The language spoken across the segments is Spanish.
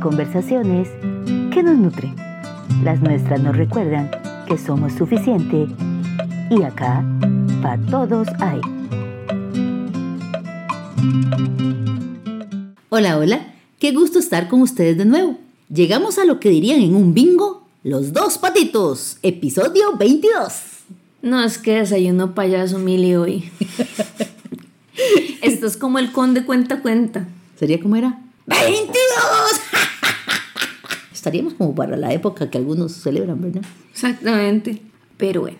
conversaciones que nos nutren. Las nuestras nos recuerdan que somos suficiente y acá para todos hay. Hola, hola, qué gusto estar con ustedes de nuevo. Llegamos a lo que dirían en un bingo, los dos patitos, episodio 22. No, es que desayuno payaso Mili hoy. Esto es como el conde cuenta cuenta. ¿Sería como era? ¡22! Estaríamos como para la época que algunos celebran, ¿verdad? Exactamente. Pero bueno,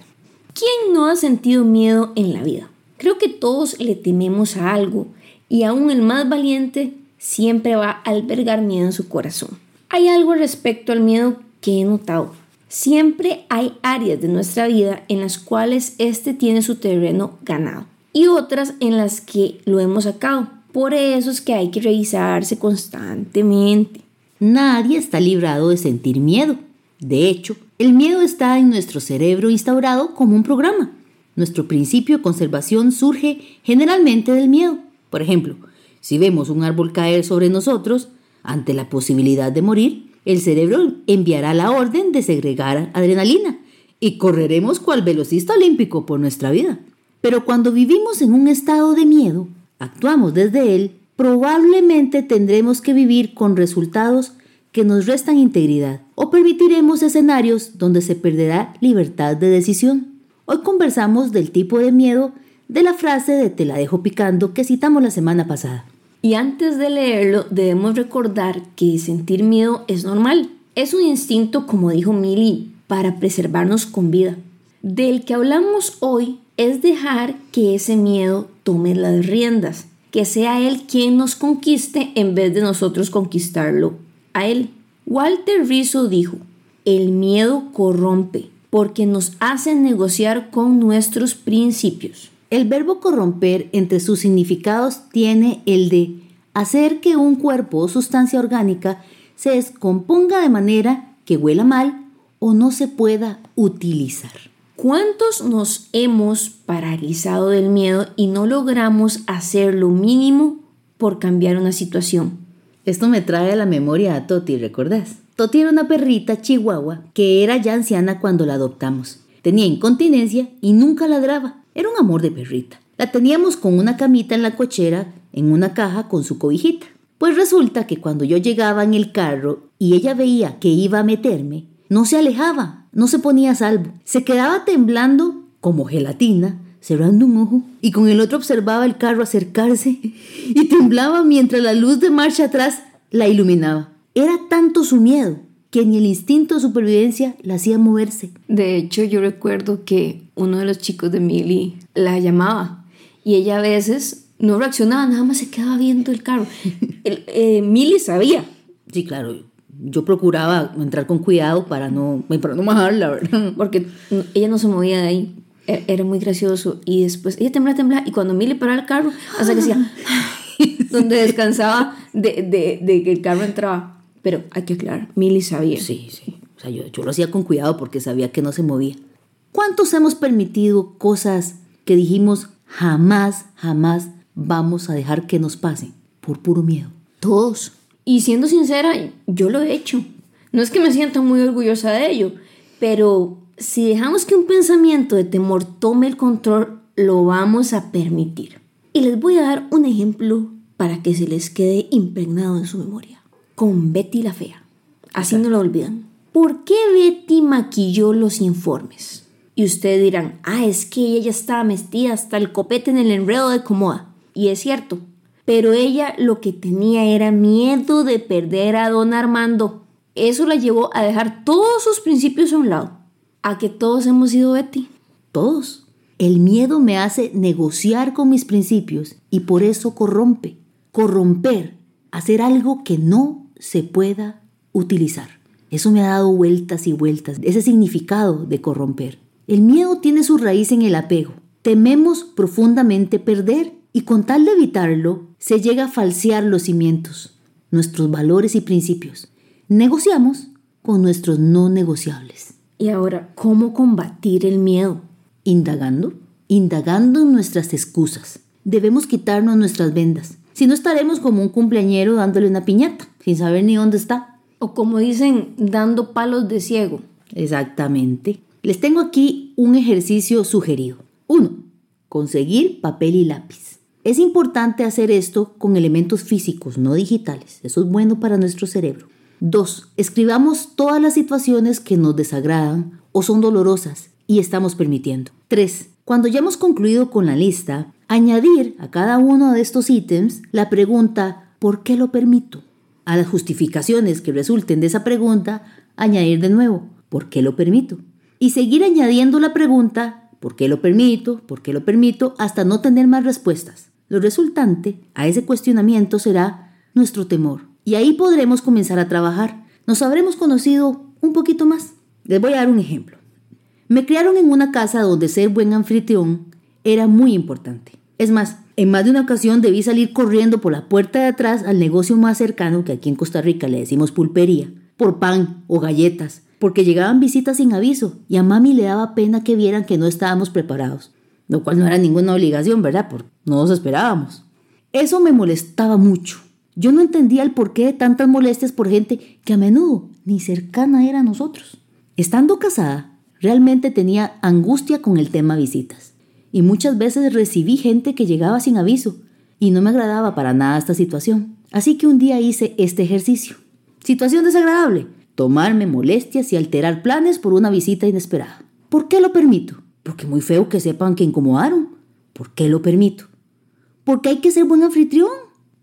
¿quién no ha sentido miedo en la vida? Creo que todos le tememos a algo y aún el más valiente siempre va a albergar miedo en su corazón. Hay algo respecto al miedo que he notado. Siempre hay áreas de nuestra vida en las cuales este tiene su terreno ganado y otras en las que lo hemos sacado. Por eso es que hay que revisarse constantemente. Nadie está librado de sentir miedo. De hecho, el miedo está en nuestro cerebro instaurado como un programa. Nuestro principio de conservación surge generalmente del miedo. Por ejemplo, si vemos un árbol caer sobre nosotros, ante la posibilidad de morir, el cerebro enviará la orden de segregar adrenalina y correremos cual velocista olímpico por nuestra vida. Pero cuando vivimos en un estado de miedo, actuamos desde él, probablemente tendremos que vivir con resultados que nos restan integridad o permitiremos escenarios donde se perderá libertad de decisión. Hoy conversamos del tipo de miedo de la frase de te la dejo picando que citamos la semana pasada. Y antes de leerlo, debemos recordar que sentir miedo es normal. Es un instinto, como dijo Milly, para preservarnos con vida. Del que hablamos hoy es dejar que ese miedo tome las riendas, que sea él quien nos conquiste en vez de nosotros conquistarlo a él. Walter Rizzo dijo, el miedo corrompe porque nos hace negociar con nuestros principios. El verbo corromper entre sus significados tiene el de hacer que un cuerpo o sustancia orgánica se descomponga de manera que huela mal o no se pueda utilizar. ¿Cuántos nos hemos paralizado del miedo y no logramos hacer lo mínimo por cambiar una situación? Esto me trae a la memoria a Toti, ¿recordás? Toti era una perrita chihuahua que era ya anciana cuando la adoptamos. Tenía incontinencia y nunca ladraba. Era un amor de perrita. La teníamos con una camita en la cochera, en una caja con su cobijita. Pues resulta que cuando yo llegaba en el carro y ella veía que iba a meterme, no se alejaba, no se ponía a salvo. Se quedaba temblando como gelatina, cerrando un ojo, y con el otro observaba el carro acercarse y temblaba mientras la luz de marcha atrás la iluminaba. Era tanto su miedo que ni el instinto de supervivencia la hacía moverse. De hecho, yo recuerdo que uno de los chicos de Milly la llamaba y ella a veces no reaccionaba, nada más se quedaba viendo el carro. el, eh, Milly sabía. Sí, claro. Yo procuraba entrar con cuidado para no, para no majarla, ¿verdad? Porque ella no se movía de ahí. E, era muy gracioso. Y después ella temblaba, temblaba. Y cuando Milly paraba el carro, hasta que decía, donde descansaba de, de, de que el carro entraba. Pero hay que aclarar, Milly sabía. Sí, sí. O sea, yo, yo lo hacía con cuidado porque sabía que no se movía. ¿Cuántos hemos permitido cosas que dijimos jamás, jamás vamos a dejar que nos pasen por puro miedo? Todos. Y siendo sincera, yo lo he hecho. No es que me sienta muy orgullosa de ello, pero si dejamos que un pensamiento de temor tome el control, lo vamos a permitir. Y les voy a dar un ejemplo para que se les quede impregnado en su memoria con Betty la Fea. Así no lo olvidan. ¿Por qué Betty maquilló los informes? Y ustedes dirán, ah, es que ella estaba metida hasta el copete en el enredo de Comoda. Y es cierto. Pero ella lo que tenía era miedo de perder a don Armando. Eso la llevó a dejar todos sus principios a un lado. ¿A que todos hemos sido Betty? Todos. El miedo me hace negociar con mis principios y por eso corrompe. Corromper, hacer algo que no se pueda utilizar. Eso me ha dado vueltas y vueltas, ese significado de corromper. El miedo tiene su raíz en el apego. Tememos profundamente perder y con tal de evitarlo, se llega a falsear los cimientos, nuestros valores y principios. Negociamos con nuestros no negociables. Y ahora, ¿cómo combatir el miedo? Indagando, indagando en nuestras excusas. Debemos quitarnos nuestras vendas, si no estaremos como un cumpleañero dándole una piñata, sin saber ni dónde está. O como dicen, dando palos de ciego. Exactamente. Les tengo aquí un ejercicio sugerido. 1. Conseguir papel y lápiz. Es importante hacer esto con elementos físicos, no digitales. Eso es bueno para nuestro cerebro. 2. Escribamos todas las situaciones que nos desagradan o son dolorosas y estamos permitiendo. 3. Cuando ya hemos concluido con la lista, añadir a cada uno de estos ítems la pregunta ¿por qué lo permito? A las justificaciones que resulten de esa pregunta, añadir de nuevo ¿por qué lo permito? Y seguir añadiendo la pregunta ¿por qué lo permito? ¿por qué lo permito? hasta no tener más respuestas. Lo resultante a ese cuestionamiento será nuestro temor. Y ahí podremos comenzar a trabajar. Nos habremos conocido un poquito más. Les voy a dar un ejemplo. Me criaron en una casa donde ser buen anfitrión era muy importante. Es más, en más de una ocasión debí salir corriendo por la puerta de atrás al negocio más cercano, que aquí en Costa Rica le decimos pulpería, por pan o galletas, porque llegaban visitas sin aviso y a mami le daba pena que vieran que no estábamos preparados, lo cual no era ninguna obligación, ¿verdad? Porque no nos esperábamos. Eso me molestaba mucho. Yo no entendía el porqué de tantas molestias por gente que a menudo ni cercana era a nosotros. Estando casada, Realmente tenía angustia con el tema visitas. Y muchas veces recibí gente que llegaba sin aviso y no me agradaba para nada esta situación. Así que un día hice este ejercicio. Situación desagradable. Tomarme molestias y alterar planes por una visita inesperada. ¿Por qué lo permito? Porque muy feo que sepan que incomodaron. ¿Por qué lo permito? Porque hay que ser buen anfitrión.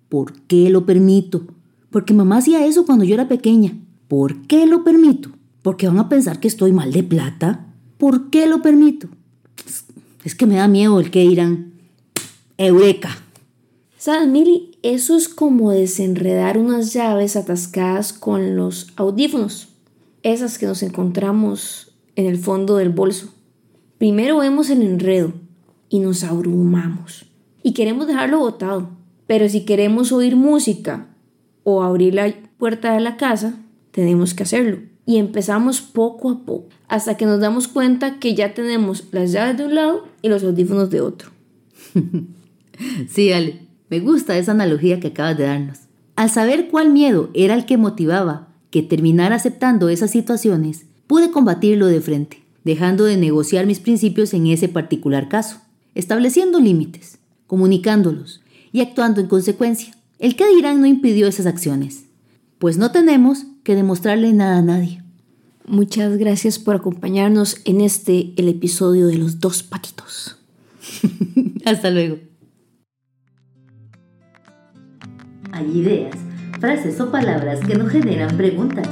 ¿Por qué lo permito? Porque mamá hacía eso cuando yo era pequeña. ¿Por qué lo permito? ¿Por qué van a pensar que estoy mal de plata? ¿Por qué lo permito? Es que me da miedo el que dirán. Eureka. ¿Sabes, Mili? Eso es como desenredar unas llaves atascadas con los audífonos. Esas que nos encontramos en el fondo del bolso. Primero vemos el enredo y nos abrumamos. Y queremos dejarlo botado. Pero si queremos oír música o abrir la puerta de la casa, tenemos que hacerlo y empezamos poco a poco hasta que nos damos cuenta que ya tenemos las llaves de un lado y los audífonos de otro. sí, Ale, me gusta esa analogía que acabas de darnos. Al saber cuál miedo era el que motivaba que terminara aceptando esas situaciones, pude combatirlo de frente, dejando de negociar mis principios en ese particular caso, estableciendo límites, comunicándolos y actuando en consecuencia. El que dirán no impidió esas acciones, pues no tenemos que demostrarle nada a nadie. Muchas gracias por acompañarnos en este, el episodio de los dos patitos. Hasta luego. Hay ideas, frases o palabras que nos generan preguntas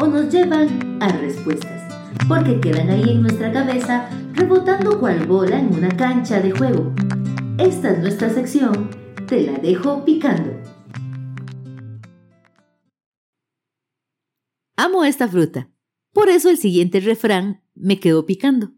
o nos llevan a respuestas, porque quedan ahí en nuestra cabeza rebotando cual bola en una cancha de juego. Esta es nuestra sección, te la dejo picando. Amo esta fruta. Por eso el siguiente refrán me quedó picando.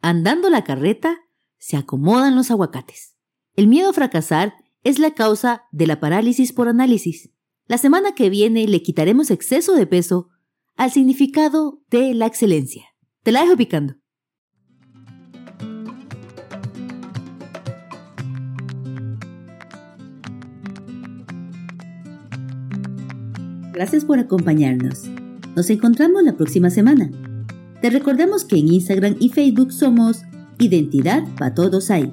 Andando la carreta, se acomodan los aguacates. El miedo a fracasar es la causa de la parálisis por análisis. La semana que viene le quitaremos exceso de peso al significado de la excelencia. Te la dejo picando. Gracias por acompañarnos. Nos encontramos la próxima semana. Te recordamos que en Instagram y Facebook somos Identidad para Todos Hay.